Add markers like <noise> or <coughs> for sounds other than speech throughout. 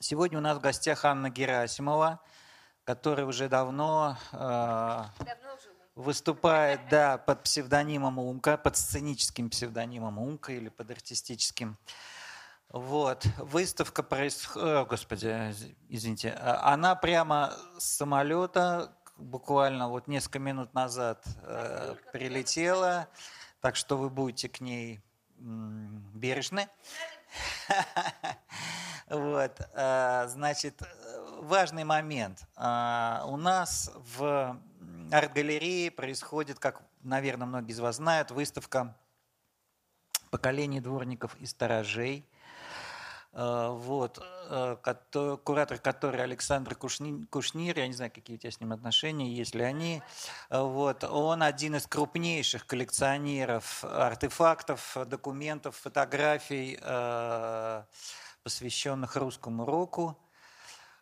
Сегодня у нас в гостях Анна Герасимова, которая уже давно, э, Давно живу. выступает да, под псевдонимом Умка, под сценическим псевдонимом Умка или под артистическим. Вот. Выставка происходит... Господи, извините. А, Она прямо с самолета буквально вот несколько минут назад э, прилетела, так что вы будете к ней бережны. <laughs> Вот, э, значит, э, важный момент. А, У нас в арт-галерее происходит, как, наверное, многие из вас знают, выставка поколений дворников и сторожей. Э, Вот, э, куратор который Александр Кушни- Кушнир, я не знаю, какие у тебя с ним отношения, если они, Э, вот, он один из крупнейших коллекционеров артефактов, документов, фотографий, посвященных русскому року.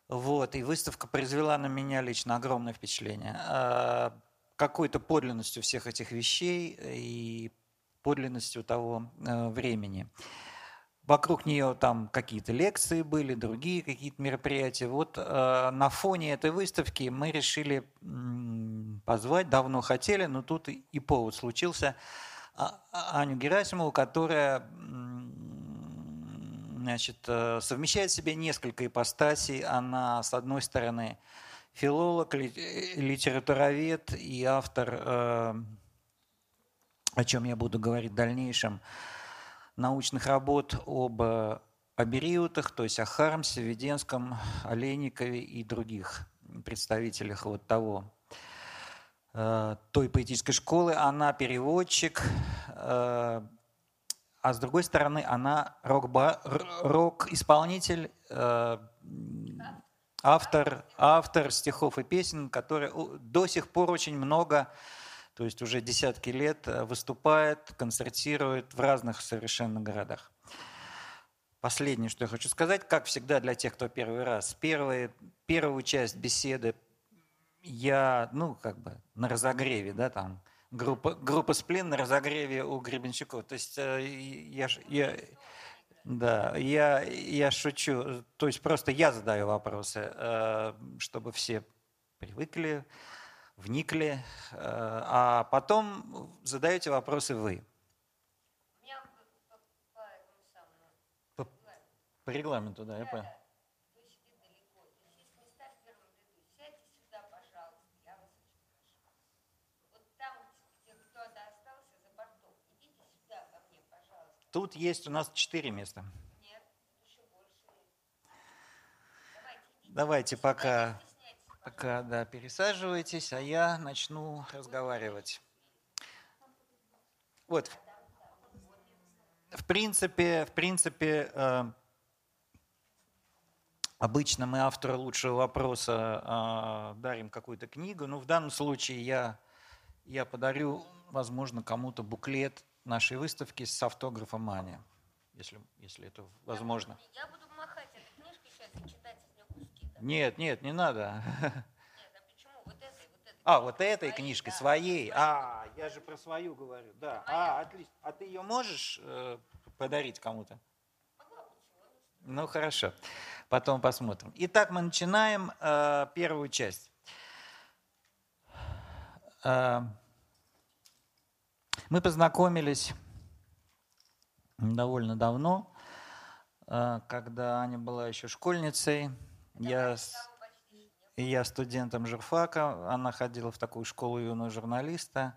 Вот, и выставка произвела на меня лично огромное впечатление. Какой-то подлинностью всех этих вещей и подлинностью того времени. Вокруг нее там какие-то лекции были, другие какие-то мероприятия. Вот э, на фоне этой выставки мы решили позвать, давно хотели, но тут и, повод случился, а- а- Аню Герасимову, которая значит, э, совмещает в себе несколько ипостасей. Она, с одной стороны, филолог, э, литературовед и автор, э, о чем я буду говорить в дальнейшем, научных работ об э, абериутах, то есть о Хармсе, Веденском, Олейникове и других представителях вот того, э, той поэтической школы. Она переводчик, э, а с другой стороны, она рок-исполнитель, автор, автор стихов и песен, который у- до сих пор очень много то есть уже десятки лет э, выступает, концертирует в разных совершенно городах. Последнее, что я хочу сказать, как всегда для тех, кто первый раз, первые, первую часть беседы я, ну, как бы на разогреве, да, там, группа, группа «Сплин» на разогреве у Гребенщиков. То есть э, я, я, да, я, я шучу. То есть просто я задаю вопросы, э, чтобы все привыкли, вникли, э, а потом задаете вопросы вы. По, регламенту, да, я понял. Тут есть у нас четыре места. Нет, еще больше. Давайте. Давайте пока, пока да, пересаживайтесь, а я начну разговаривать. Вот. В принципе, в принципе, э, обычно мы автору лучшего вопроса э, дарим какую-то книгу, но в данном случае я, я подарю, возможно, кому-то буклет нашей выставки с автографом Ани, если, если это возможно. Я буду махать этой книжкой сейчас и читать из нее куски. да. Нет, нет, не надо. <laughs> А? Вот этой. А, вот этой книжкой, своей. А, я же про свою говорю. Да. А, отлично. А ты ее можешь э, подарить кому-то? Ну, хорошо. Потом посмотрим. Итак, мы начинаем э, первую часть. Э, мы познакомились довольно давно, э, когда Аня была еще школьницей. Я я студентом журфака, она ходила в такую школу юного журналиста.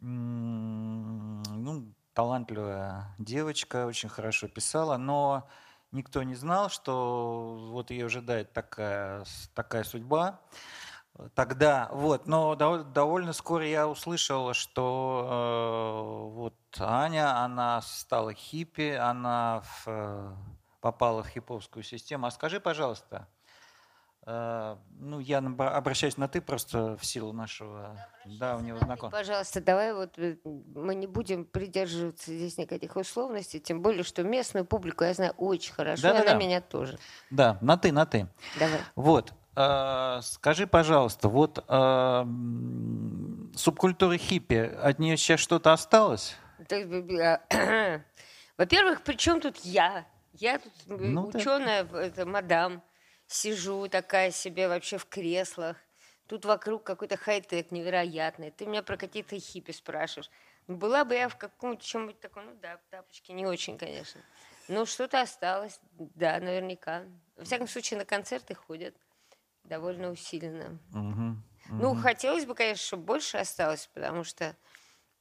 Ну, талантливая девочка, очень хорошо писала, но никто не знал, что вот ее ожидает такая, такая судьба. Тогда, вот, но дов- довольно скоро я услышал, что э, вот Аня, она стала хиппи, она в, попала в хиповскую систему. А скажи, пожалуйста, Э, Ну, я обращаюсь на ты просто в силу нашего давнего знакомства. Пожалуйста, давай вот э, мы не будем придерживаться здесь никаких условностей, тем более, что местную публику я знаю очень хорошо, и Да-да-да. она меня тоже. Да, на ты, на ты. Давай. Вот, э, скажи, пожалуйста, вот субкультура хиппи, от нее сейчас что-то осталось? Э, <clears throat> Во-первых, при чем тут я? Я тут ну, ученая, да. это мадам, сижу такая себе вообще в креслах. Тут вокруг какой-то хай-тек невероятный. Ты меня про какие-то хиппи спрашиваешь. Была бы я в каком-то чем-нибудь таком, ну да, тапочки не очень, конечно. Ну, что-то осталось, да, наверняка. Во всяком случае, на концерты ходят довольно усиленно. Угу, угу. Ну, хотелось бы, конечно, чтобы больше осталось, потому что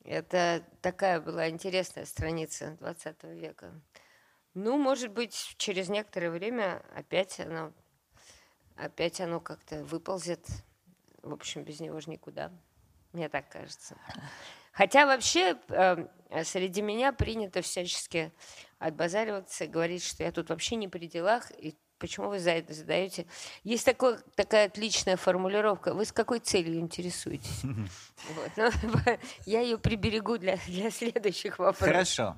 это такая была интересная страница 20 века. Ну, может быть, через некоторое время опять оно, опять оно как-то выползет. В общем, без него же никуда. Мне так кажется. Хотя вообще э, среди меня принято всячески отбазариваться, говорить, что я тут вообще не при делах, и почему вы за это задаете? Есть такой, такая отличная формулировка. Вы с какой целью интересуетесь? <laughs> Вот. Ну, <laughs> я ее приберегу для, для следующих вопросов. Хорошо.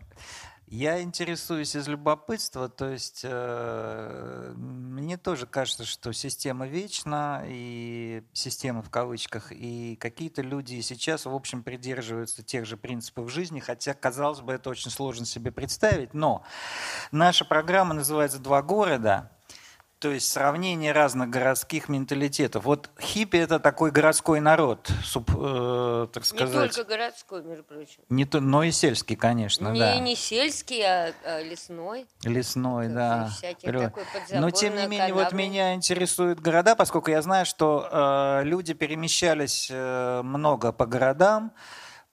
Я интересуюсь из любопытства, то есть э, мне тоже кажется, что система вечна, и система в кавычках, и какие-то люди сейчас, в общем, придерживаются тех же принципов жизни, хотя, казалось бы, это очень сложно себе представить, но наша программа называется «Два города», то есть сравнение разных городских менталитетов. Вот хиппи это такой городской народ, суб, э, так сказать. Не только городской, между прочим. Не то, но и сельский, конечно, не, да. Не сельский, а, а лесной. Лесной, да. Но тем не менее, вот меня интересуют города, поскольку я знаю, что э, люди перемещались э, много по городам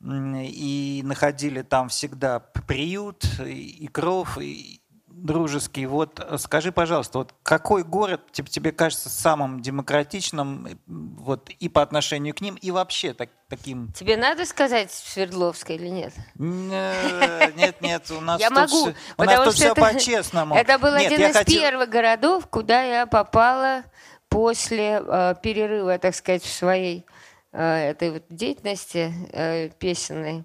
и находили там всегда приют и, и кров, и, дружеский. Вот э, скажи, пожалуйста, вот какой город тебе, тебе кажется самым демократичным вот, и по отношению к ним, и вообще так, таким... Тебе надо сказать Свердловская или нет? <laughs> Нет, нет, у нас я тут, могу, у нас тут все <laughs> по-честному. Это был нет, один из хотел... первых городов, куда я попала после э, перерыва, так сказать, в своей э, этой вот деятельности э, песенной.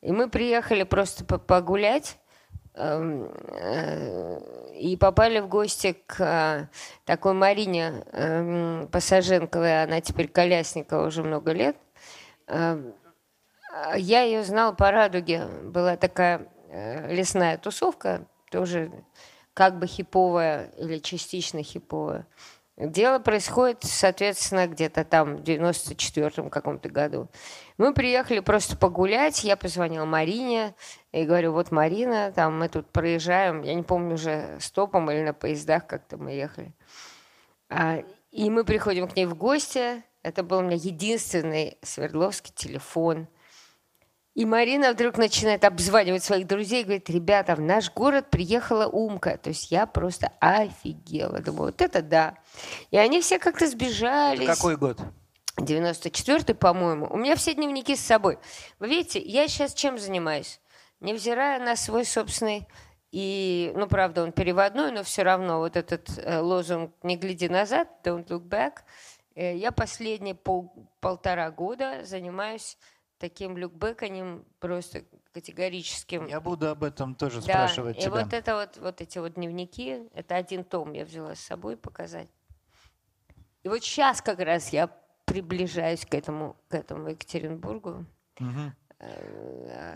И мы приехали просто погулять э, и попали в гости к э, такой Марине эм, Пассаженковой, она теперь Колясникова уже много лет. Эм, я ее знал по радуге, была такая э, лесная тусовка, тоже как бы хиповая или частично хиповая. Дело происходит, соответственно, где-то там в 94-м каком-то году. Мы приехали просто погулять, я позвонила Марине и говорю, вот Марина, там мы тут проезжаем, я не помню уже стопом или на поездах как-то мы ехали. А, и мы приходим к ней в гости, это был у меня единственный Свердловский телефон. И Марина вдруг начинает обзванивать своих друзей и говорит, ребята, в наш город приехала Умка. То есть я просто офигела. Думаю, вот это да. И они все как-то сбежались. Какой год? 94-й, по-моему. У меня все дневники с собой. Вы видите, я сейчас чем занимаюсь? Невзирая на свой собственный и, ну, правда, он переводной, но все равно вот этот э, лозунг «Не гляди назад», «Don't look back», э, я последние пол, полтора года занимаюсь таким люкбеканием просто категорическим. Я буду об этом тоже да, спрашивать и тебя. вот это вот, вот эти вот дневники, это один том я взяла с собой показать. И вот сейчас как раз я приближаюсь к этому, к этому Екатеринбургу. Угу.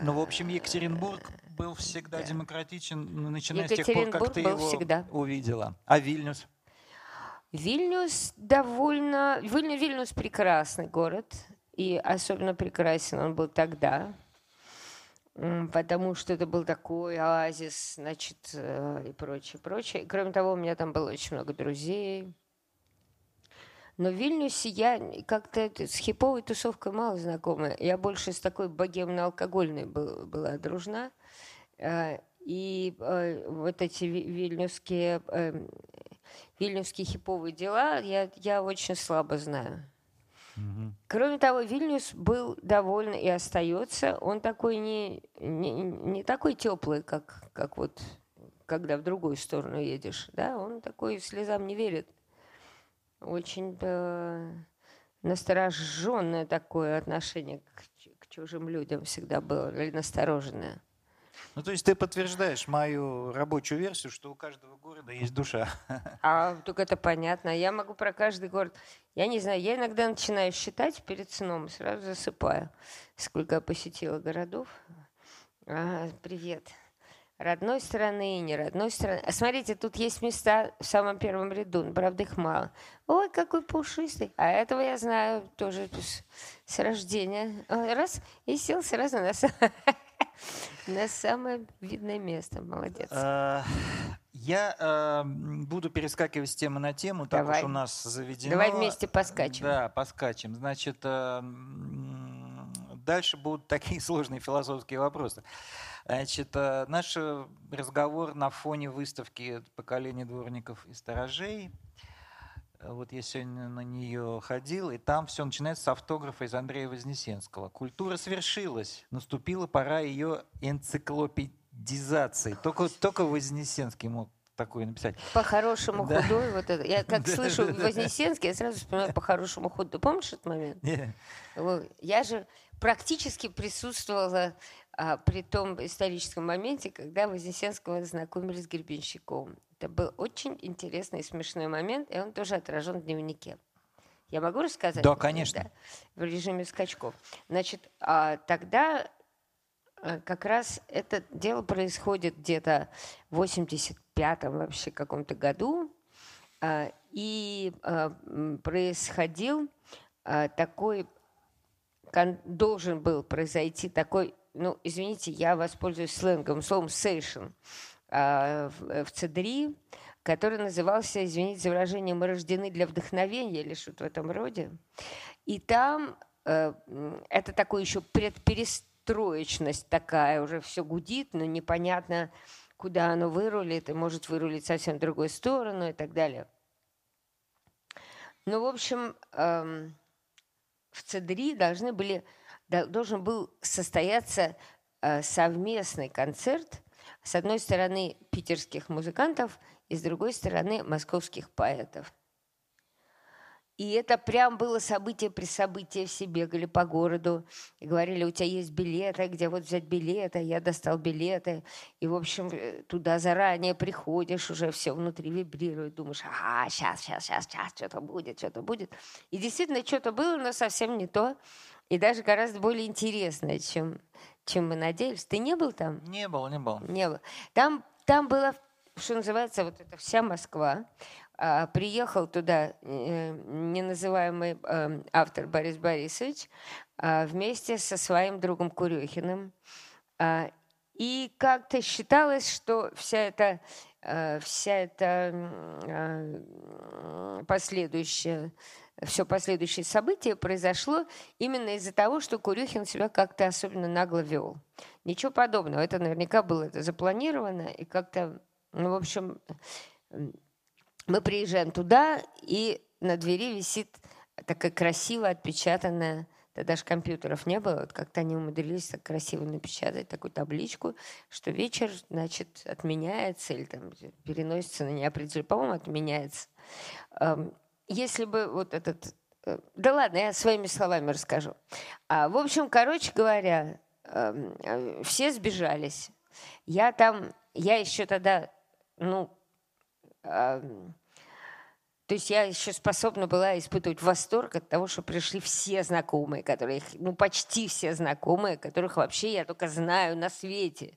Ну, в общем, Екатеринбург был всегда да. демократичен, начиная с тех пор, как ты его всегда. увидела. А Вильнюс? Вильнюс довольно... Вильнюс прекрасный город. И особенно прекрасен он был тогда, потому что это был такой оазис, значит, э, и прочее, прочее. И, кроме того, у меня там было очень много друзей. Но в Вильнюсе я как-то с хиповой тусовкой мало знакома. Я больше с такой богемно-алкогольной был, была дружна. Э, и э, вот эти вильнюсские, эм, вильнюсские хиповые дела я, я очень слабо знаю. Кроме того, Вильнюс был довольно и остается. Он такой не, не, не такой теплый, как, как вот когда в другую сторону едешь. Да? Он такой слезам не верит. Очень да, настороженное такое отношение к, к чужим людям всегда было, или настороженное. Ну, то есть ты подтверждаешь мою рабочую версию, что у каждого города есть душа. <laughs> А, только это понятно. Я могу про каждый город... Я не знаю, я иногда начинаю считать перед сном сразу засыпаю, сколько я посетила городов. А, привет. Родной страны и не родной страны. А смотрите, тут есть места в самом первом ряду, но, правда, их мало. Ой, какой пушистый. А этого я знаю тоже с, рождения. Раз, и сел сразу на, <laughs> на самое видное место. Молодец. Э, я э, буду перескакивать с темы на тему, так Давай. уж у нас заведено. Давай вместе поскачем. Да, поскачем. Значит, э, дальше будут <laughs> такие сложные философские вопросы. Значит, э, наш разговор на фоне выставки «Поколение дворников и сторожей». Вот я сегодня на нее ходил, и там все начинается с автографа из Андрея Вознесенского. Культура свершилась, наступила пора ее энциклопедизации. Только, только Вознесенский мог такое написать. По-хорошему Да. худой. Вот это. Я как <laughs> Да, слышу да. Вознесенский, я сразу вспоминаю по-хорошему худой. Помнишь этот момент? <laughs> Вот. Я же практически присутствовала при том историческом моменте, когда Вознесенского знакомили с Гребенщиковым. Это был очень интересный и смешной момент, и он тоже отражен в дневнике. Я могу рассказать? Да, конечно. Да, в режиме скачков. Значит, а, тогда а, как раз это дело происходит где-то в 85-м вообще каком-то году, а, и а, происходил а, такой должен был произойти такой, ну, извините, я воспользуюсь сленгом, словом «сейшн» а, в, в ЦДРИ, который назывался, извините за выражение, «Мы рождены для вдохновения» или что-то в этом роде. И там э, это такой еще предперестроечность такая, уже все гудит, но непонятно, куда оно вырулит, и может вырулить совсем в другую сторону и так далее. Ну, в общем, эм, в ЦДРИ должны были, должен был состояться э, совместный концерт с одной стороны питерских музыкантов и с другой стороны московских поэтов. И это прям было событие при событии. Все бегали по городу и говорили, у тебя есть билеты, где вот взять билеты. Я достал билеты. И, в общем, э, туда заранее приходишь, уже все внутри вибрирует. Думаешь, ага, сейчас, сейчас, сейчас, сейчас, что-то будет, что-то будет. И действительно, что-то было, но совсем не то. И даже гораздо более интересное, чем, чем мы надеялись. Ты не был там? Не было, не было. Не было. Там, там была, что называется, вот эта вся Москва. А, приехал туда э, неназываемый э, автор Борис Борисович а, вместе со своим другом Курехиным. А, и как-то считалось, что вся эта, э, вся эта э, последующая все последующее событие произошло именно из-за того, что Курюхин себя как-то особенно нагло вел. Ничего подобного. Это наверняка было это запланировано. И как-то, ну, в общем, мы приезжаем туда, и на двери висит такая красиво отпечатанная, тогда компьютеров не было, вот как-то они умудрились так красиво напечатать такую табличку, что вечер, значит, отменяется или там переносится на неопределенный, по-моему, отменяется. Эм, Если бы вот этот... э, Да ладно, я своими словами расскажу. А, в общем, короче говоря, эм, э, все сбежались. Я там, я еще тогда, ну, ам, то есть я еще способна была испытывать восторг от того, что пришли все знакомые, которых, ну, почти все знакомые, которых вообще я только знаю на свете.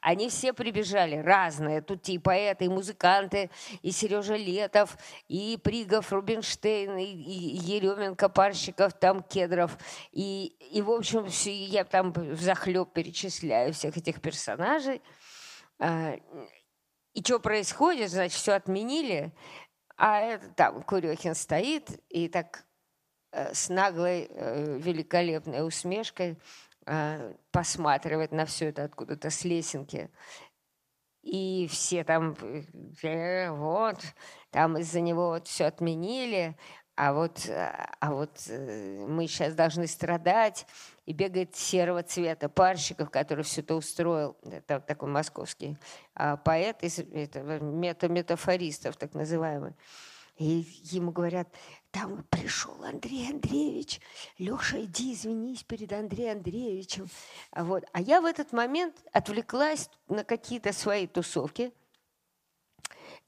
Они все прибежали, разные. Тут и поэты, и музыканты, и Сережа Летов, и Пригов, Рубинштейн, и, и Еременко, Парщиков, там Кедров. И, и в общем, все- я там в захлеб перечисляю всех этих персонажей. А, И что происходит? Значит, все отменили, а это там Курехин стоит и так э, с наглой, э, великолепной усмешкой э, посматривает на все это откуда-то с лесенки. И все там, вот, там из-за него вот все отменили, а вот, э, а вот э, мы сейчас должны страдать. И бегает серого цвета Парщиков, который все это устроил. Это такой московский а, поэт из этого мета метафористов, так называемый. И ему говорят, там пришел Андрей Андреевич. Леша, иди извинись перед Андреем Андреевичем. А, вот. а я в этот момент отвлеклась на какие-то свои тусовки.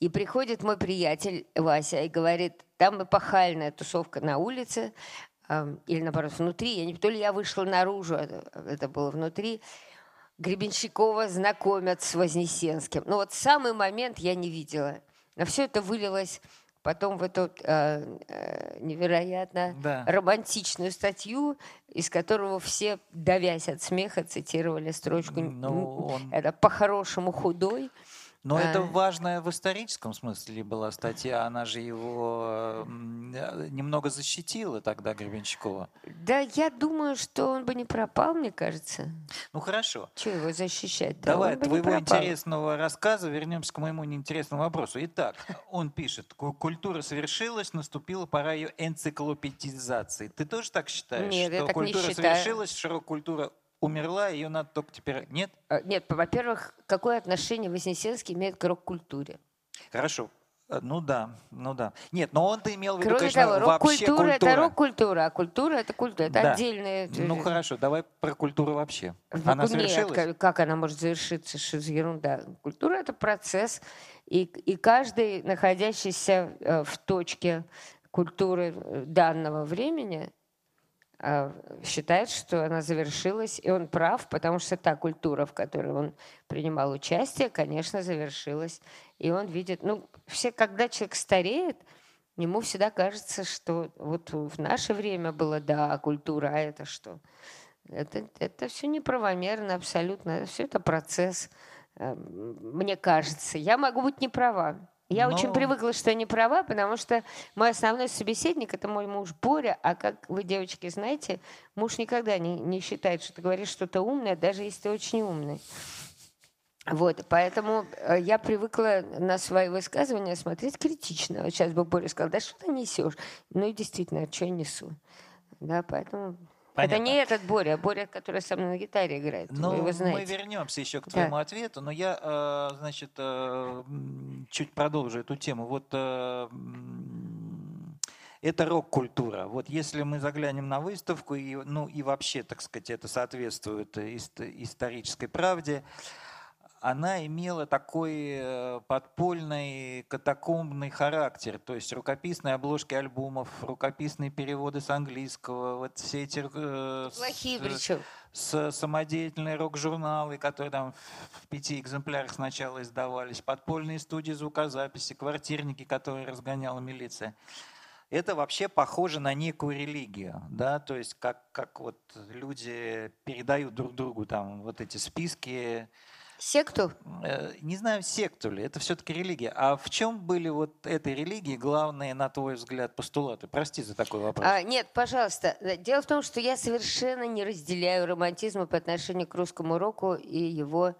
И приходит мой приятель Вася и говорит, там эпохальная тусовка на улице, или наоборот внутри, я не то ли я вышла наружу, это, было внутри. Гребенщикова знакомят с Вознесенским. Ну вот самый момент я не видела. Но все это вылилось потом в эту э, э, невероятно Да. романтичную статью, из которого все, давясь от смеха, цитировали строчку Ну, «М, он- это по-хорошему худой. Но это А. важная в историческом смысле была статья, она же его э, немного защитила тогда Гребенщикова. Да, я думаю, что он бы не пропал, мне кажется. Ну хорошо. Чего его защищать? Да, Давай от не твоего интересного рассказа вернемся к моему неинтересному вопросу. Итак, он пишет, «Ку- культура совершилась, наступила пора ее энциклопедизации. Ты тоже так считаешь? Нет, я что так не культура считаю. совершилась, широкая культура умерла, ее надо только теперь... Нет? А, Нет, во-первых, какое отношение Вознесенский имеет к рок-культуре? Хорошо. Э, Ну да, ну да. Нет, но он-то имел в виду, Кроме конечно, того, вообще рок-культура это культура. рок-культура, а культура это культура, это Да. отдельная. Ну хорошо, давай про культуру вообще. В- Она нет, совершилась? как, как она может завершиться? Что за ерунда? Культура это процесс, и, и каждый, находящийся э, в точке культуры э, данного времени, э, считает, что она завершилась, и он прав, потому что та культура, в которой он принимал участие, конечно, завершилась. И он видит, ну, все, когда человек стареет, ему всегда кажется, что вот в наше время было, да, культура, а это что? Это, это все неправомерно абсолютно. Все это процесс, э, мне кажется. Я могу быть не права. Я очень Но- привыкла, что я не права, потому что мой основной собеседник – это мой муж Боря. А как вы, девочки, знаете, муж никогда не, не считает, что ты говоришь что-то умное, даже если ты очень умный. Вот, поэтому э, я привыкла на свои высказывания смотреть критично. Вот сейчас бы Боря сказал, да что ты несешь? Ну и действительно, что я несу? Да, поэтому... Понятно. Это не этот Боря, а Боря, который со мной на гитаре играет. Вы Ну, его мы знаете. вернемся еще к Да. твоему ответу, но я, э, значит, э, чуть продолжу эту тему. Вот э, это рок-культура. Вот если мы заглянем на выставку, и, ну и вообще, так сказать, это соответствует ист- исторической правде, она имела такой э, подпольный катакомбный характер, то есть рукописные обложки альбомов, рукописные переводы с английского, вот все эти э, с- Плохие причем. с самодеятельные рок-журналы, которые там в пяти экземплярах сначала издавались, подпольные студии звукозаписи, квартирники, которые разгоняла милиция. Это вообще похоже на некую религию, да, то есть как, как вот люди передают друг другу там вот эти списки, Секту? Э, не знаю, секту ли, это все-таки религия. А в чем были вот этой религии главные, на твой взгляд, постулаты? Прости за такой вопрос. А, нет, пожалуйста. Дело в том, что я совершенно не разделяю романтизма по отношению к русскому року и его,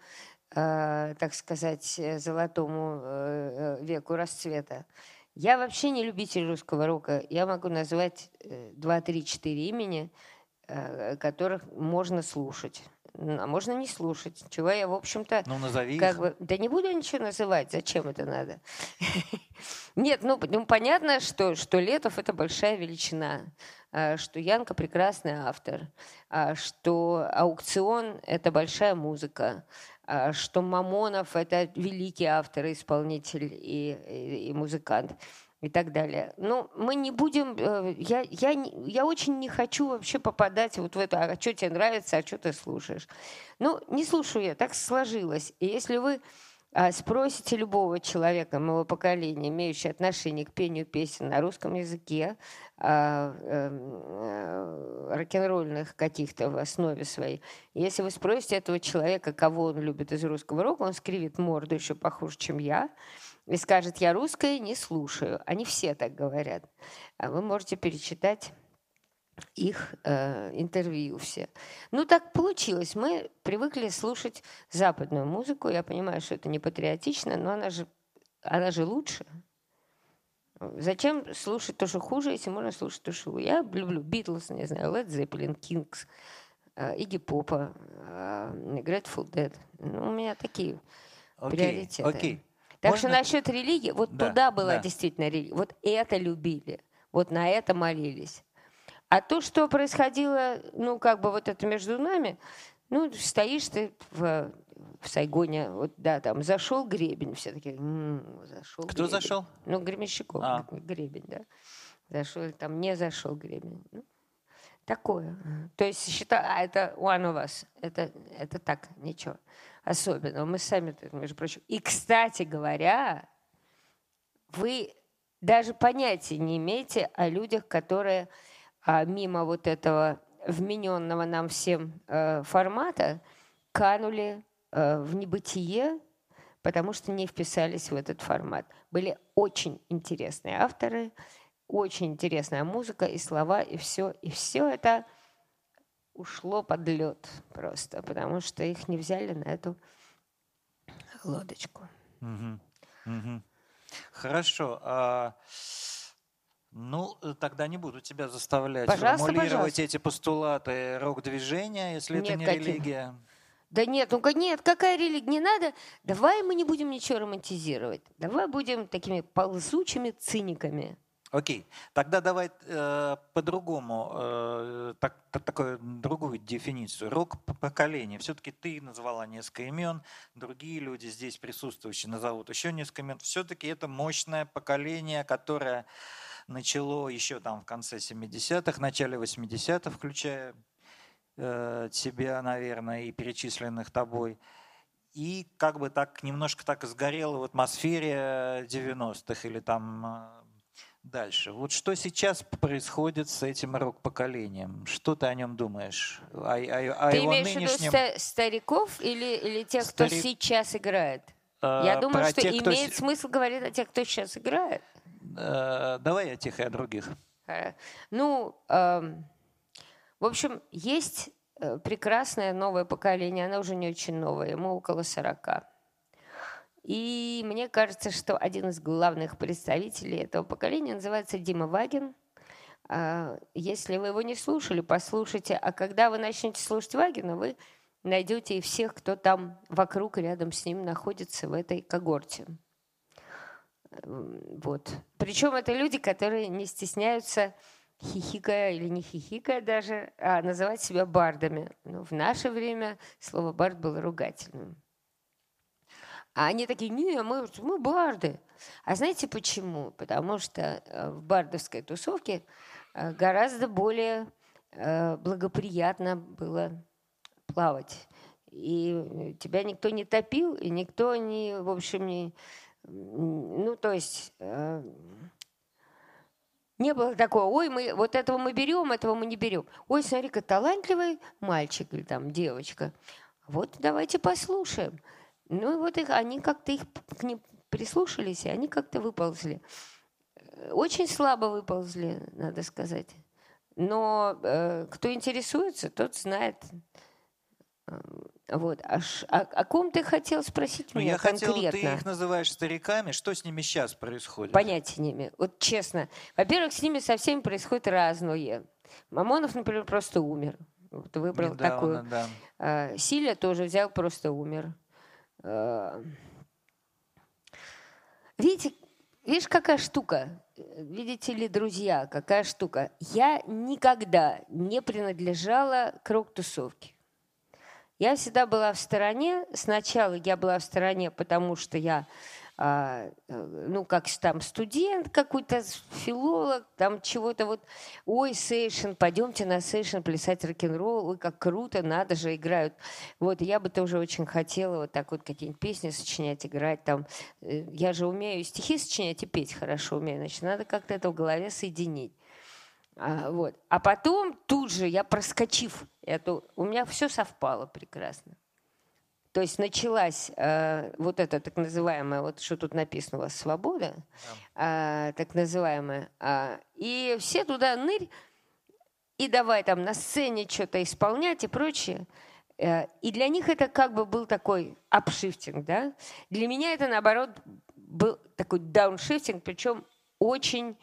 э, так сказать, э, золотому э, э, веку расцвета. Я вообще не любитель русского рока. Я могу назвать э, два, три, четыре имени, которых можно слушать. А можно не слушать. Чего я, в общем-то, ну, назови как их. бы, да не буду ничего называть, зачем это надо? <laughs> Нет, ну, ну, понятно, что, что Летов – это большая величина, а, что Янка – прекрасный автор, а, что аукцион – это большая музыка, а, что Мамонов – это великий автор, исполнитель и, и- и музыкант и так далее. Ну, мы не будем... э, Я, я, я очень не хочу вообще попадать вот в это, а что тебе нравится, а что ты слушаешь. Ну, не слушаю я, так сложилось. И если вы а, спросите любого человека моего поколения, имеющего отношение к пению песен на русском языке, а, эм, э, рок-н-ролльных каких-то в основе своей, если вы спросите этого человека, кого он любит из русского рока, он скривит морду еще похуже, чем я, и скажет, я русская, не слушаю. Они все так говорят. А вы можете перечитать их э, интервью все. Ну, так получилось. Мы привыкли слушать западную музыку. Я понимаю, что это не патриотично, но она же, она же лучше. Зачем слушать то, что хуже, если можно слушать то, что? Я люблю Битлз, не знаю, Led Zeppelin, Kings, Игги Попа, Grateful Dead. Ну, у меня такие Окей, приоритеты. окей. Так что Можно- насчет религии, вот Да, туда была да. действительно религия. Вот это любили, вот на это молились. А то, что происходило, ну, как бы вот это между нами, ну, стоишь ты в, в Сайгоне, вот, да, там, зашел гребень, все такие, «М, зашел Кто гребень». зашел? Ну, Гремещиков, А. гребень, да. Зашел, там не зашел гребень. Ну, Такое. То есть считай, а это one of us. Это, это так, ничего особенного. Мы сами, между прочим. И, кстати говоря, вы даже понятия не имеете о людях, которые а, мимо вот этого вмененного нам всем э, формата канули э, в небытие, потому что не вписались в этот формат. Были очень интересные авторы, очень интересная музыка и слова, и все. И все это ушло под лед просто, потому что их не взяли на эту лодочку. Угу. Угу. Хорошо. А, ну, тогда не буду тебя заставлять Пожалуйста, формулировать пожалуйста. эти постулаты рок-движения, если это Нет, не каких? религия. Да нет, ну нет, какая религия? Не надо. Давай мы не будем ничего романтизировать. Давай будем такими ползучими циниками. Окей, тогда давай э, по-другому, э, так, та- такую другую дефиницию. Рок-поколение. Все-таки ты назвала несколько имен, другие люди здесь присутствующие назовут еще несколько имен. Все-таки это мощное поколение, которое начало еще там в конце 70-х, начале 80-х, включая э, тебя, наверное, и перечисленных тобой. И как бы так немножко так сгорело в атмосфере 90-х или там э, дальше. Вот что сейчас происходит с этим рок-поколением? Что ты о нем думаешь? О, о- о Ты имеешь в виду нынешнем... ста- стариков или, или тех, кто Старик- сейчас играет? э, Я думаю, что тех, кто имеет с- смысл говорить о тех, кто сейчас играет. э, давай о тех и о других. Э, Ну, эм, в общем, есть э, прекрасное новое поколение, оно уже не очень новое, ему около 40. И мне кажется, что один из главных представителей этого поколения называется Дима Вагин. А, Если вы его не слушали, послушайте. А когда вы начнете слушать Вагина, вы найдете и всех, кто там вокруг, рядом с ним находится в этой когорте. Вот. Причем это люди, которые не стесняются хихикая или не хихикая даже, а называть себя бардами. Но в наше время слово бард было ругательным. А они такие, не, мы, мы барды. А знаете почему? Потому что э, в бардовской тусовке э, гораздо более э, благоприятно было плавать. И тебя никто не топил, и никто не, в общем, не... Ну, то есть... не было такого, ой, мы вот этого мы берем, этого мы не берем. Ой, смотри-ка, талантливый мальчик или там девочка. Вот давайте послушаем. Ну и вот их, они как-то их к ним прислушались, и они как-то выползли. Э, Очень слабо выползли, надо сказать. Но э, кто интересуется, тот знает. Э, Вот. А ш- о, о ком ты хотел спросить Ну, меня я хотел, конкретно? ты их называешь стариками, что с ними сейчас происходит? Понятия не имею. Вот честно. Во-первых, с ними со всеми происходит разное. Мамонов, например, просто умер. Вот выбрал Недавно, такую. да. А, Силя тоже взял, просто умер. Видите, видишь, какая штука? Видите ли, друзья, какая штука? Я никогда не принадлежала к рок-тусовке. Я всегда была в стороне. Сначала я была в стороне, потому что я, ну, как там студент какой-то, филолог, там чего-то вот, ой, сейшн, пойдемте на сейшн плясать рок-н-ролл, ой, как круто, надо же, играют. Вот, я бы тоже очень хотела вот так вот какие-нибудь песни сочинять, играть там. Э, Я же умею и стихи сочинять, и петь хорошо умею, значит, надо как-то это в голове соединить. А, вот. а потом тут же я проскочив эту, у меня все совпало прекрасно. То есть началась э, вот эта так называемая, вот что тут написано у вас, свобода, а, так называемая. А, и все туда нырь, и давай там на сцене что-то исполнять и прочее. Э, И для них это как бы был такой апшифтинг, да? Для меня это, наоборот, был такой дауншифтинг, причем очень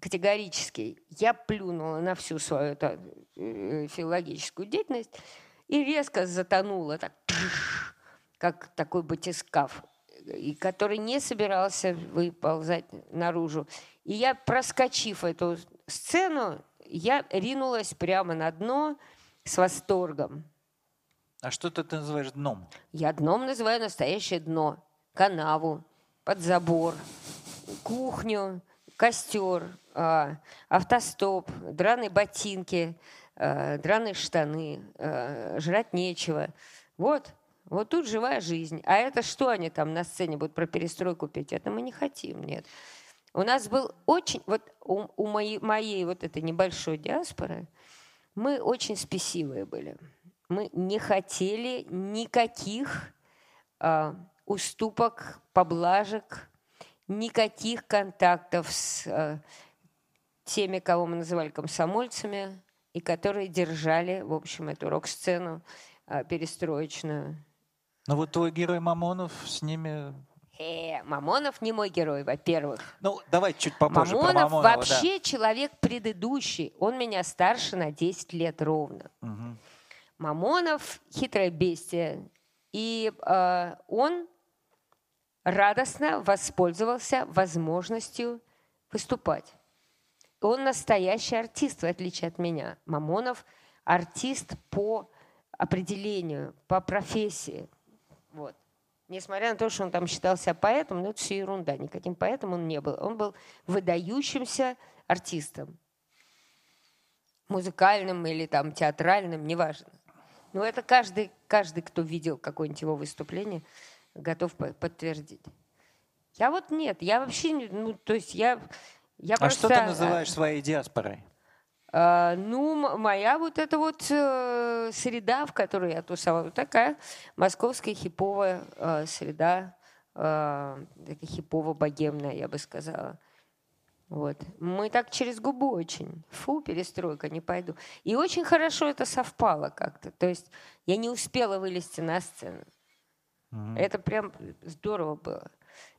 категорический. Я плюнула на всю свою эту, э, филологическую деятельность и резко затонула, так, как такой батискаф, и который не собирался выползать наружу. И я, проскочив эту сцену, я ринулась прямо на дно с восторгом. А что ты называешь дном? Я дном называю настоящее дно. Канаву, под забор, кухню, костер, а, автостоп, драные ботинки, э, драные штаны, э, жрать нечего. Вот, вот тут живая жизнь. А это что они там на сцене будут про перестройку петь? Это мы не хотим, нет. У нас был очень, вот у, у моей, моей вот этой небольшой диаспоры, мы очень спесивые были. Мы не хотели никаких э, уступок, поблажек, никаких контактов с э, теми, кого мы называли комсомольцами, и которые держали, в общем, эту рок-сцену э, перестроечную. Ну вот твой герой Мамонов с ними... Э, Мамонов не мой герой, во-первых. Ну, давай чуть попозже Мамонов, про Мамонова. вообще человек предыдущий. Он меня старше на 10 лет ровно. Да. Мгм. Мамонов хитрое бестие. И э, он радостно воспользовался возможностью выступать. Он настоящий артист, в отличие от меня. Мамонов артист по определению, по профессии. Вот. Несмотря на то, что он там считал себя поэтом, но это все ерунда. Никаким поэтом он не был. Он был выдающимся артистом. Музыкальным или там театральным, неважно. Но это каждый, каждый, кто видел какое-нибудь его выступление, готов по- подтвердить. Я вот нет, я вообще, ну, то есть я, я А просто... что ты называешь своей диаспорой? А, ну, моя вот эта вот э, среда, в которой я тусовала, такая московская хиповая э, среда, э, хипово-богемная, я бы сказала. Вот. Мы так через губу очень. Фу, перестройка, не пойду. И очень хорошо это совпало как-то. То есть я не успела вылезти на сцену. Мгм. Это прям здорово было.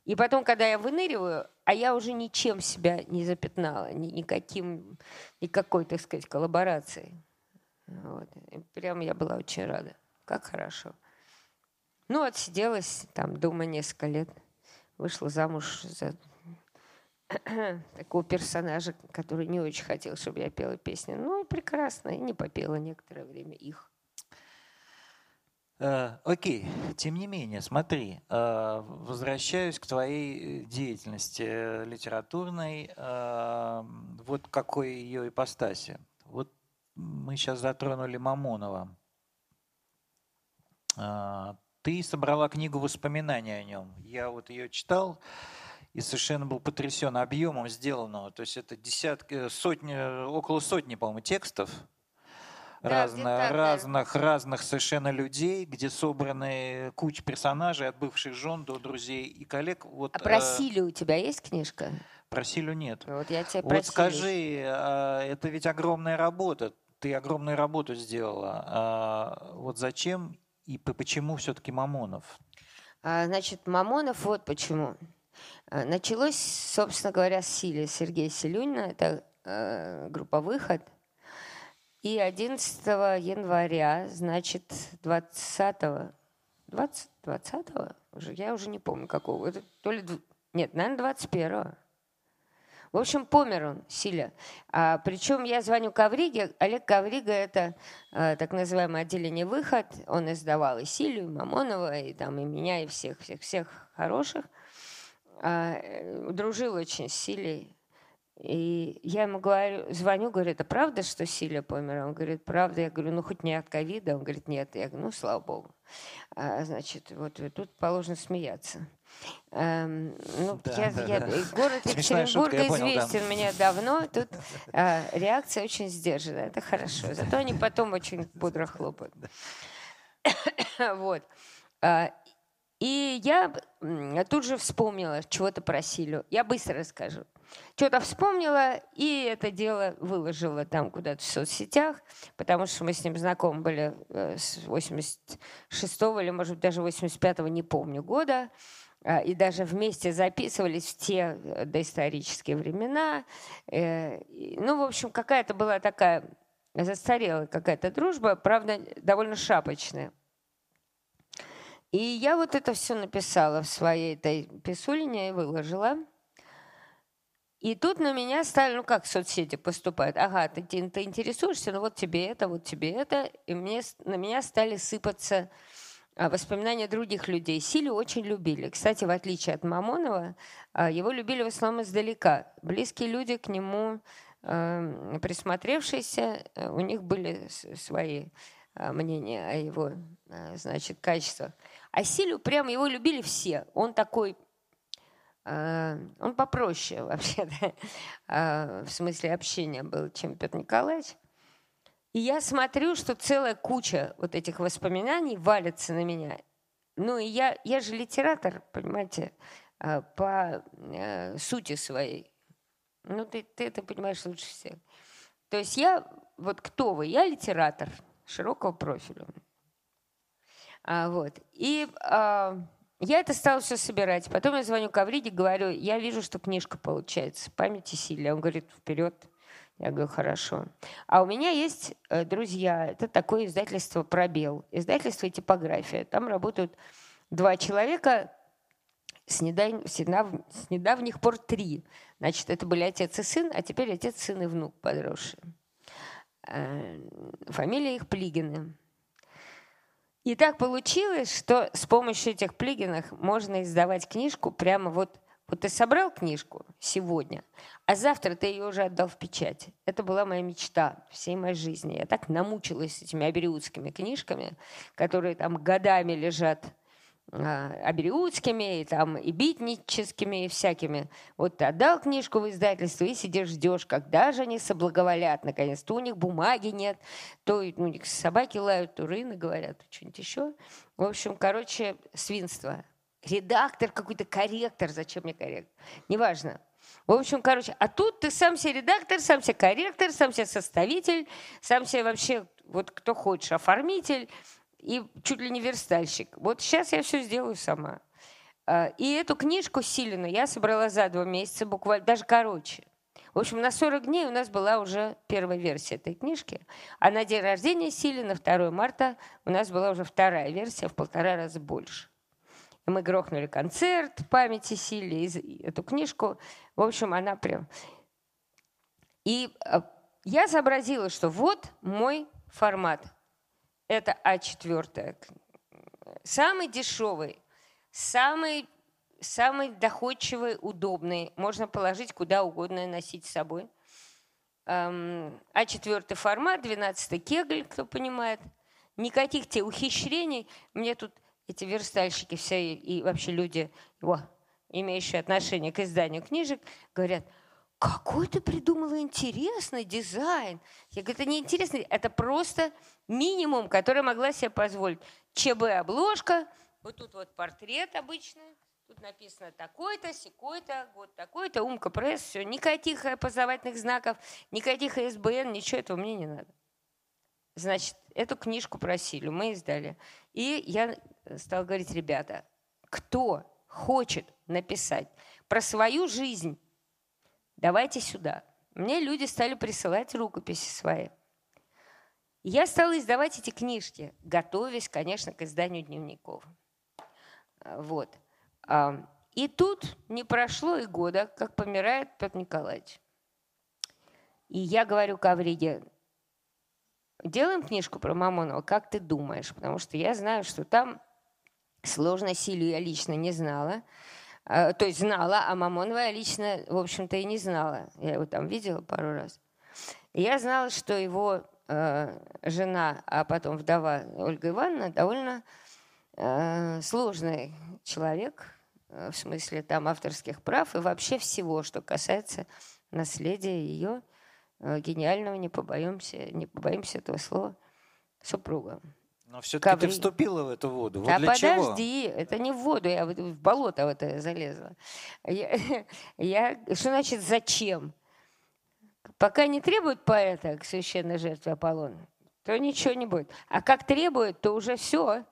И потом, когда я выныриваю, а я уже ничем себя не запятнала, ни, никаким, никакой, так сказать, коллаборацией. Вот. И прям я была очень рада. Как хорошо. Ну, отсиделась там дома несколько лет. Вышла замуж за <coughs> такого персонажа, который не очень хотел, чтобы я пела песни. Ну и прекрасно. И не попела некоторое время их. Э, Окей, тем не менее, смотри, э, возвращаюсь к твоей э, деятельности литературной, э, вот какой ее ипостаси. Вот мы сейчас затронули Мамонова. Ты собрала книгу воспоминаний о нем. Я вот ее читал и совершенно был потрясен объемом сделанного. То есть это десятки, сотни, около сотни, по-моему, текстов разно- разных, разных совершенно людей, где собраны куча персонажей от бывших жен до друзей и коллег. Вот, А про э, Силю у тебя есть книжка? про Силю нет. Вот я про Вот скажи, а, это ведь огромная работа. Ты огромную работу сделала. А, Вот зачем и по- почему все-таки Мамонов? А, Значит, Мамонов вот почему. Началось, собственно говоря, с Сили Сергея Селюнина. Это э, группа «Выход». И 11 января, значит, 20 20, 20 уже, я уже не помню какого. Это то ли... Нет, наверное, 21 в общем, помер он, Силя. А, причем я звоню Ковриге. Олег Коврига – это э, так называемое отделение «Выход». Он издавал и Силю, и Мамонова, и, там, и меня, и всех, всех, всех хороших. А, э, дружил очень с Силей. И я ему говорю, звоню, говорю, это правда, что Силя помер? Он говорит, правда. Я говорю, ну хоть не от ковида? Он говорит, нет. Я говорю, ну слава богу. А, значит, вот э, тут положено смеяться. Эм, ну, Да, я, да, я- да. город <laughs> шутка, Екатеринбурга я понял, да. известен мне давно. Тут а, реакция очень сдержанная. Это хорошо. Зато они потом очень бодро хлопают. <coughs> Вот. А, И я тут же вспомнила, чего-то про Силю. Я быстро расскажу. Что-то вспомнила, и это дело выложила там куда-то в соцсетях, потому что мы с ним знакомы были э, с 86-го или, может быть, даже 85-го, не помню, года. А, И даже вместе записывались в те э, доисторические времена. Э, Ну, в общем, какая-то была такая застарелая какая-то дружба, правда, довольно шапочная. И я вот это все написала в своей этой писульне и выложила. И тут на меня стали, ну как соцсети поступают, ага, ты, ты- интересуешься, ну вот тебе это, вот тебе это. И мне, на меня стали сыпаться а, воспоминания других людей. Силю очень любили. Кстати, в отличие от Мамонова, а, его любили в основном издалека. Близкие люди к нему э, присмотревшиеся, э, у них были свои э, мнения о его, значит, качествах. А Силю прямо его любили все. Он такой, он попроще <laughs> вообще, в смысле общения был, чем Петр Николаевич. И я смотрю, что целая куча вот этих воспоминаний валится на меня. Ну, и я, я же литератор, понимаете, по сути своей. Ну, ты, ты это понимаешь лучше всех. То есть я, вот кто вы? Я литератор широкого профиля. А, вот. И а, я это стала все собирать. Потом я звоню Кавриде, говорю, я вижу, что книжка получается. Памяти силе. Он говорит, вперед. Я говорю, хорошо. А у меня есть э, друзья. Это такое издательство «Пробел». Издательство и типография. Там работают два человека, с, недав... с недавних пор три. Значит, это были отец и сын, а теперь отец, сын и внук подросшие. Э, фамилия их Плигины. И так получилось, что с помощью этих Плигинах можно издавать книжку прямо вот вот ты собрал книжку сегодня, а завтра ты ее уже отдал в печать. Это была моя мечта всей моей жизни. Я так намучилась этими абериутскими книжками, которые там годами лежат абериутскими, и, там, и битническими, и всякими. Вот ты отдал книжку в издательство и сидишь, ждешь, когда же они соблаговолят, наконец. То у них бумаги нет, то у них собаки лают, то рыны говорят, то что-нибудь еще. В общем, короче, свинство. Редактор какой-то, корректор, зачем мне корректор? Неважно. В общем, короче, а тут ты сам себе редактор, сам себе корректор, сам себе составитель, сам себе вообще, вот кто хочешь, оформитель – и чуть ли не верстальщик. Вот сейчас я все сделаю сама. А, и эту книжку Силину я собрала за два месяца, буквально, даже короче. В общем, на 40 дней у нас была уже первая версия этой книжки. А на день рождения Силина, 2 марта, у нас была уже вторая версия в полтора раза больше. И мы грохнули концерт памяти Сили, эту книжку. В общем, она прям... И а, я сообразила, что вот мой формат это А4. Самый дешевый, самый, самый доходчивый, удобный. Можно положить куда угодно и носить с собой. А4 формат, 12 кегль, кто понимает. Никаких тебе ухищрений. Мне тут эти верстальщики все и вообще люди, о, имеющие отношение к изданию книжек, говорят – какой ты придумала интересный дизайн. Я говорю, это не интересный, это просто минимум, который могла себе позволить. ЧБ-обложка, вот тут вот портрет обычный, тут написано такой-то, секой-то, год такой-то, умка пресс, все. Никаких опознавательных знаков, никаких СБН, ничего этого мне не надо. Значит, эту книжку просили, мы издали. И я стала говорить, ребята, кто хочет написать про свою жизнь, давайте сюда. Мне люди стали присылать рукописи свои. я стала издавать эти книжки, готовясь, конечно, к изданию дневников. Вот. И тут не прошло и года, как помирает Петр Николаевич. И я говорю Кавриге, делаем книжку про Мамонова, как ты думаешь? Потому что я знаю, что там сложно силу я лично не знала. А, то есть знала, а Мамонова я лично, в общем-то, и не знала. Я его там видела пару раз. И я знала, что его э, жена, а потом вдова Ольга Ивановна довольно э, сложный человек, э, в смысле там авторских прав и вообще всего, что касается наследия ее э, гениального, не побоимся, не побоимся этого слова, супруга. Но все-таки ты вступила в эту воду. Вот да для подожди, чего? это не в воду, я в болото в это залезла. Я, <laughs> я, что значит зачем? Пока не требует поэта к священной жертве Аполлона, то ничего не будет. А как требует, то уже все.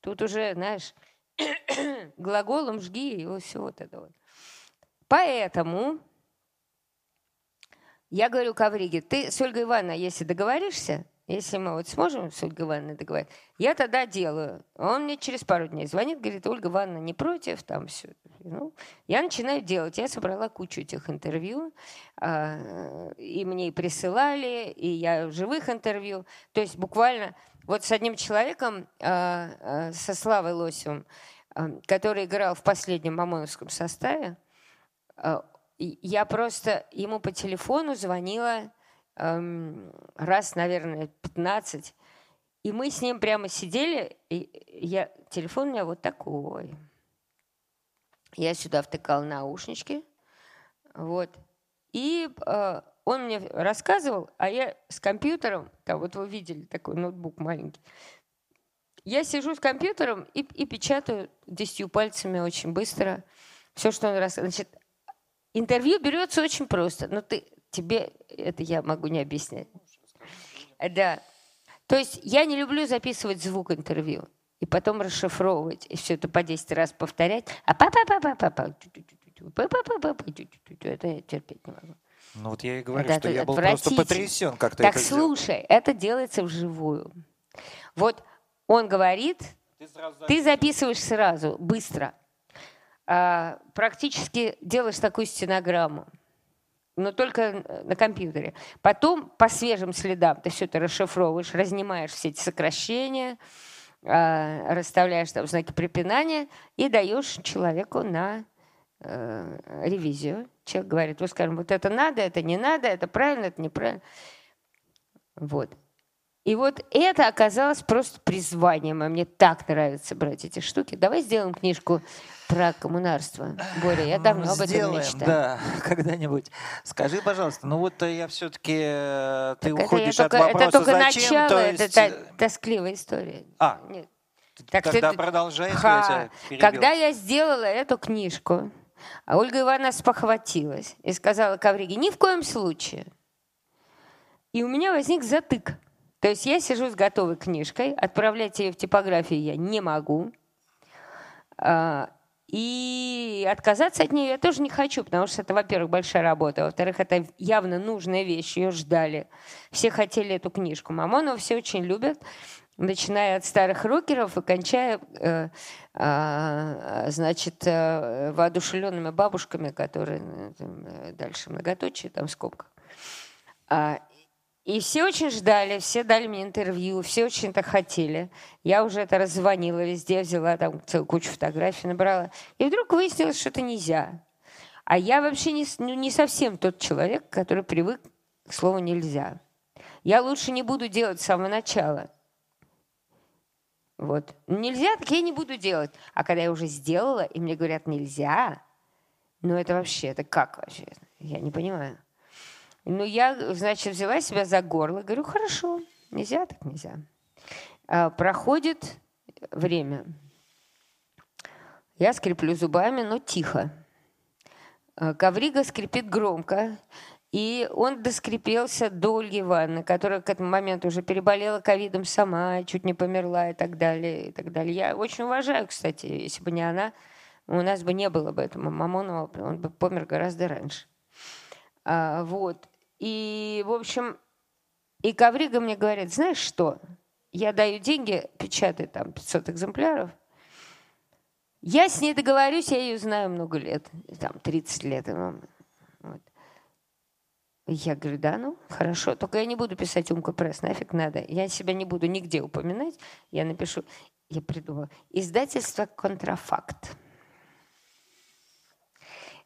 Тут уже, знаешь, <clears throat> глаголом жги и вот все вот это вот. Поэтому я говорю Кавриге, ты с Ольгой Ивановной, если договоришься, если мы вот сможем с Ольгой Ивановной договориться, я тогда делаю. Он мне через пару дней звонит, говорит, Ольга Ивановна не против, там все. Ну, я начинаю делать. Я собрала кучу этих интервью, э, и мне и присылали, и я живых интервью. То есть буквально вот с одним человеком, э, э, со Славой Лосевым, который играл в последнем Мамоновском составе, я просто ему по телефону звонила раз, наверное, 15. И мы с ним прямо сидели, и я, телефон у меня вот такой. Я сюда втыкал наушнички, вот. И э, он мне рассказывал, а я с компьютером, там вот вы видели такой ноутбук маленький, я сижу с компьютером и, и печатаю десятью пальцами очень быстро все, что он рассказывает. Значит, интервью берется очень просто, но ты, тебе это я могу не объяснять. Да. То есть я не люблю записывать звук интервью и потом расшифровывать, и все это по 10 раз повторять. А папа папа папа это я терпеть не могу. Ну вот я и говорю, это что я был просто потрясен, как ты так, это слушай, сделал. это делается вживую. Вот он говорит, ты, ты записываешь сразу, быстро. А, практически делаешь такую стенограмму но только на компьютере. Потом по свежим следам ты все это расшифровываешь, разнимаешь все эти сокращения, а, расставляешь там знаки препинания и даешь человеку на э, ревизию. Человек говорит, вы скажем, вот это надо, это не надо, это правильно, это неправильно. Вот. И вот это оказалось просто призванием. А мне так нравится брать эти штуки. Давай сделаем книжку про коммунарство. Боря, я давно Сделаем, об этом мечтаю. да, <laughs> когда-нибудь. Скажи, пожалуйста, ну вот я все-таки... Ты Так уходишь это, от только, вопроса это только «зачем?», начало, то это есть... та- тоскливая история. А, Нет. Так Тогда ты- продолжай, Ха. я. Когда я сделала эту книжку, а Ольга Ивановна спохватилась и сказала Ковриге, ни в коем случае. И у меня возник затык. То есть я сижу с готовой книжкой, отправлять ее в типографию я не могу. А, И отказаться от нее я тоже не хочу, потому что это, во-первых, большая работа, во-вторых, это явно нужная вещь, ее ждали. Все хотели эту книжку. Мамонова все очень любят, начиная от старых рокеров и кончая, э, а, значит, э, воодушевленными бабушками, которые там, э, дальше многоточие, там в скобках. А, и все очень ждали, все дали мне интервью, все очень это хотели. Я уже это раззвонила везде, взяла там целую кучу фотографий, набрала. И вдруг выяснилось, что это нельзя. А я вообще не, ну, не совсем тот человек, который привык к слову «нельзя». Я лучше не буду делать с самого начала. Вот. Нельзя, так я не буду делать. А когда я уже сделала, и мне говорят «нельзя», ну это вообще, это как вообще? Я не понимаю. Ну, я, значит, взяла себя за горло. Говорю, хорошо, нельзя, так нельзя. А, проходит время. Я скреплю зубами, но тихо. А, Коврига скрипит громко. И он доскрипелся до Ольги Ивановны, которая к этому моменту уже переболела ковидом сама, чуть не померла и так далее, и так далее. Я очень уважаю, кстати, если бы не она, у нас бы не было бы этого Мамонова, он бы помер гораздо раньше. А, вот. И, в общем, и Коврига мне говорит, знаешь что, я даю деньги, печатаю там 500 экземпляров, я с ней договорюсь, я ее знаю много лет, там 30 лет. Вот. Я говорю, да, ну, хорошо, только я не буду писать Умка Пресс, нафиг надо. Я себя не буду нигде упоминать, я напишу, я придумала, издательство «Контрафакт».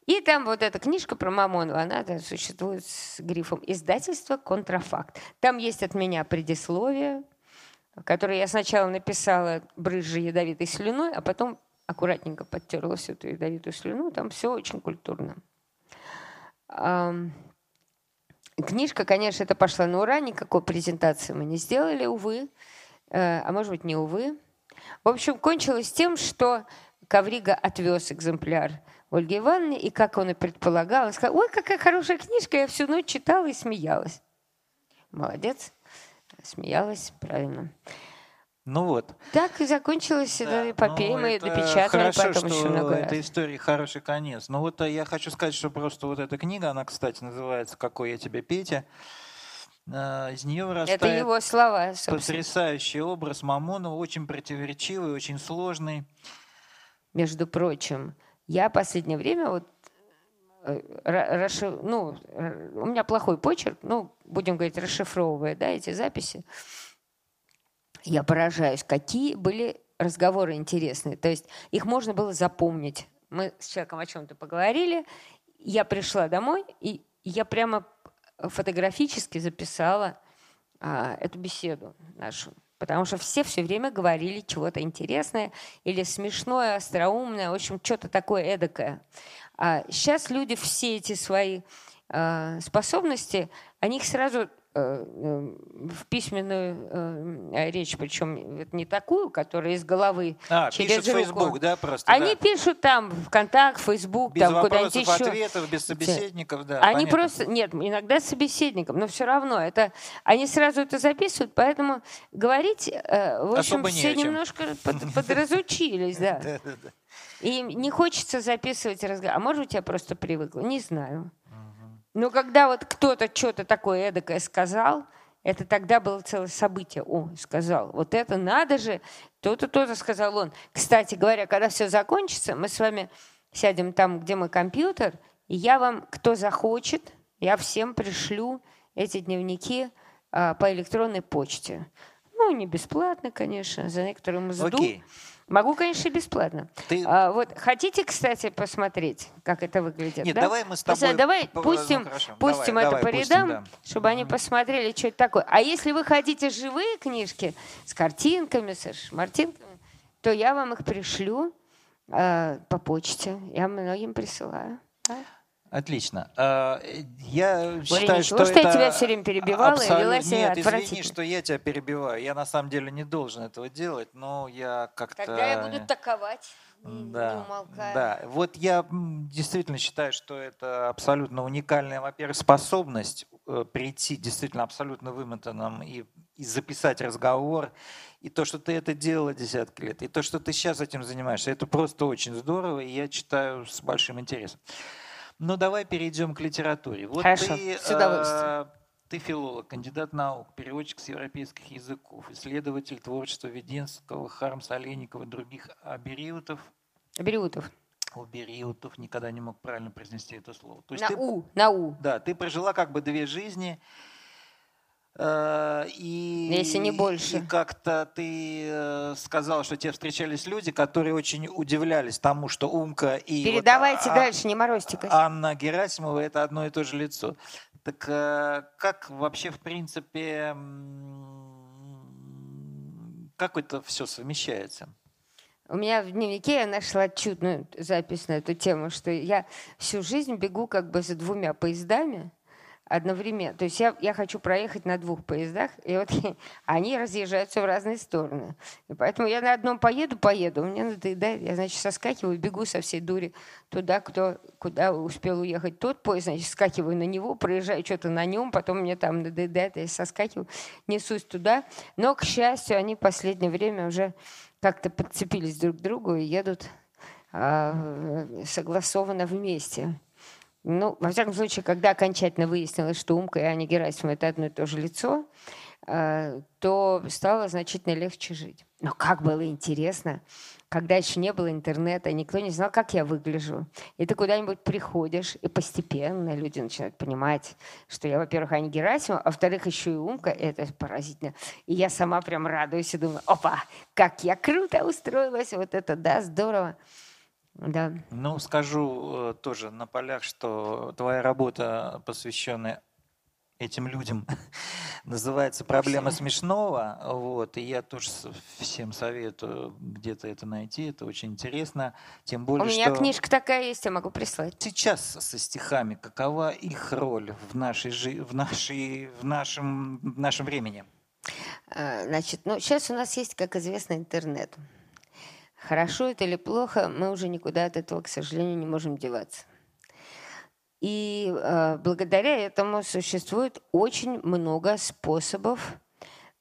И там вот эта книжка про Мамонова, она да, существует с грифом «Издательство «Контрафакт». Там есть от меня предисловие, которое я сначала написала брызжа ядовитой слюной, а потом аккуратненько подтерла всю эту ядовитую слюну. Там все очень культурно. Книжка, конечно, это пошла на ура, никакой презентации мы не сделали, увы. Э, А может быть, не увы. В общем, кончилось тем, что Коврига отвез экземпляр Ольге Ивановне, и, как он и предполагал, он сказал, ой, какая хорошая книжка, я всю ночь читала и смеялась. Молодец, смеялась, правильно. Ну вот. Так и закончилась Да, эта эпопея, ну, мы ее допечатали хорошо, потом что еще много раз. этой истории хороший конец. Но вот э, я хочу сказать, что просто вот эта книга, она, кстати, называется «Какой я тебе, Петя». Э, Из нее вырастает Это его слова, собственно. потрясающий образ Мамонова, очень противоречивый, очень сложный. Между прочим, я последнее время вот э, ра- расши- ну, у меня плохой почерк, ну, будем говорить, расшифровывая, да, эти записи, я поражаюсь, какие были разговоры интересные. То есть их можно было запомнить. Мы с человеком о чем-то поговорили, я пришла домой, и я прямо фотографически записала а, эту беседу нашу. Потому что все все время говорили чего-то интересное или смешное, остроумное, в общем, что-то такое эдакое. А сейчас люди все эти свои э, способности, они их сразу в письменную э, речь, причем не такую, которая из головы а, через пишут руку. Facebook, да, просто. Они да. пишут там ВКонтакт, Facebook, без там куда-нибудь еще. ответов, без собеседников, да. Они понятно. просто нет, иногда с собеседником, но все равно это они сразу это записывают, поэтому говорить, э, в общем, Особо все немножко под- подразучились, да. <laughs> И не хочется записывать разговор. А может, быть, я просто привыкла? Не знаю. Но когда вот кто-то что-то такое эдакое сказал, это тогда было целое событие. О, сказал, вот это надо же, то-то, то-то сказал он. Кстати говоря, когда все закончится, мы с вами сядем там, где мой компьютер, и я вам, кто захочет, я всем пришлю эти дневники а, по электронной почте. Ну, не бесплатно, конечно, за некоторую мзду. Окей. Могу, конечно, бесплатно. Ты- А, вот хотите, кстати, посмотреть, как это выглядит? Нет, да? давай мы с тобой Давай по- пустим, ну, хорошо. пустим Давай, это давай, по пустим, рядам, да. чтобы они посмотрели, что это такое. А если вы хотите живые книжки с картинками, со шмартинками, то я вам их пришлю э, по почте. Я многим присылаю. да. Отлично. А, Я считаю, что что я это тебя всё время перебивала и абсолютно- вела себя Нет, извини, что я тебя перебиваю. Я на самом деле не должен этого делать, но я как-то... Тогда я буду таковать, Да, да. Вот я действительно считаю, что это абсолютно уникальная, во-первых, способность э, прийти действительно абсолютно вымотанным и, и записать разговор. И то, что ты это делала десятки лет, и то, что ты сейчас этим занимаешься, это просто очень здорово, и я читаю с большим интересом. Но давай перейдем к литературе. Вот Хорошо, ты, с удовольствием. э, ты филолог, кандидат наук, переводчик с европейских языков, исследователь творчества Веденского, Хармса, Олейникова и других абериутов, Бериутов. Убериутов, никогда не мог правильно произнести это слово. То есть На ты, У, на У. да, ты прожила как бы две жизни, и, Если не больше. и как-то ты э, сказал, что тебе встречались люди, которые очень удивлялись тому, что Умка и вот, Передавайте а- дальше, не морозьте. Анна Герасимова это одно и то же лицо. Так э, как вообще в принципе как это все совмещается? У меня в дневнике я нашла чудную запись на эту тему, что я всю жизнь бегу как бы за двумя поездами одновременно. То есть я, я хочу проехать на двух поездах, и вот <laughs> они разъезжаются в разные стороны. И поэтому я на одном поеду, поеду, мне надоедает, я, значит, соскакиваю, бегу со всей дури туда, кто, куда успел уехать тот поезд, значит, скакиваю на него, проезжаю что-то на нем, потом мне там надоедает, я соскакиваю, несусь туда. Но, к счастью, они в последнее время уже как-то подцепились друг к другу и едут а, согласованно вместе. Ну, во всяком случае, когда окончательно выяснилось, что Умка и Аня Герасимова – это одно и то же лицо, а, то стало значительно легче жить. Но как было интересно, когда еще не было интернета, никто не знал, как я выгляжу. И ты куда-нибудь приходишь, и постепенно люди начинают понимать, что я, во-первых, Аня Герасимова, а во-вторых, еще и Умка. Это поразительно. И я сама прям радуюсь и думаю, опа, как я круто устроилась. Вот это, да, здорово. Да. Ну, скажу э, тоже на полях, что твоя работа, посвященная этим людям, <laughs> называется «Проблема смешного». Вот, и я тоже всем советую где-то это найти. Это очень интересно. Тем У более, меня что книжка такая есть, я могу прислать. сейчас со стихами, какова их роль в, нашей, жи- в, нашей, в, нашем, в нашем времени? А, Значит, ну, сейчас у нас есть, как известно, интернет. Хорошо это или плохо, мы уже никуда от этого, к сожалению, не можем деваться. И э, благодаря этому существует очень много способов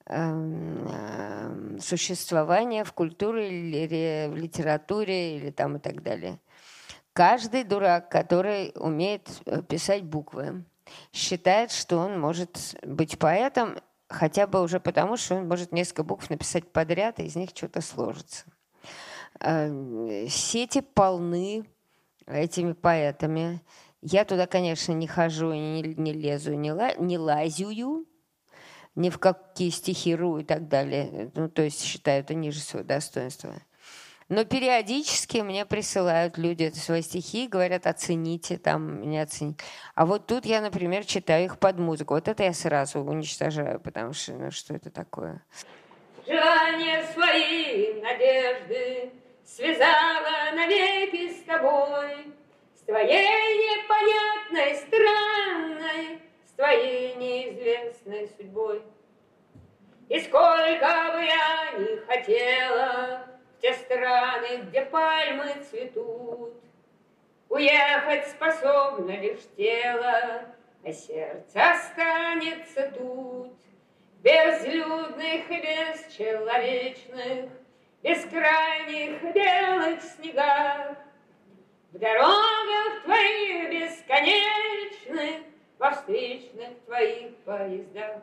эм, эм, существования в культуре или в литературе или там и так далее. Каждый дурак, который умеет э, писать буквы, считает, что он может быть поэтом, хотя бы уже потому, что он может несколько букв написать подряд, и из них что-то сложится. Э, Сети полны этими поэтами. Я туда, конечно, не хожу, и не, не лезу, не, ла, не лазю, ни в какие стихи ру и так далее. Ну, то есть считаю это ниже своего достоинства. Но периодически мне присылают люди свои стихи, говорят, оцените, там, не оцените. А вот тут я, например, читаю их под музыку. Вот это я сразу уничтожаю, потому что, ну, что это такое? Желания свои, надежды связала навеки с тобой, с твоей непонятной, странной, с твоей неизвестной судьбой. И сколько бы я ни хотела в те страны, где пальмы цветут, Уехать способно лишь тело, а сердце останется тут. Безлюдных и бесчеловечных, Бескрайних белых снегах, В дорогах твоих бесконечных, Во встречных твоих поездах.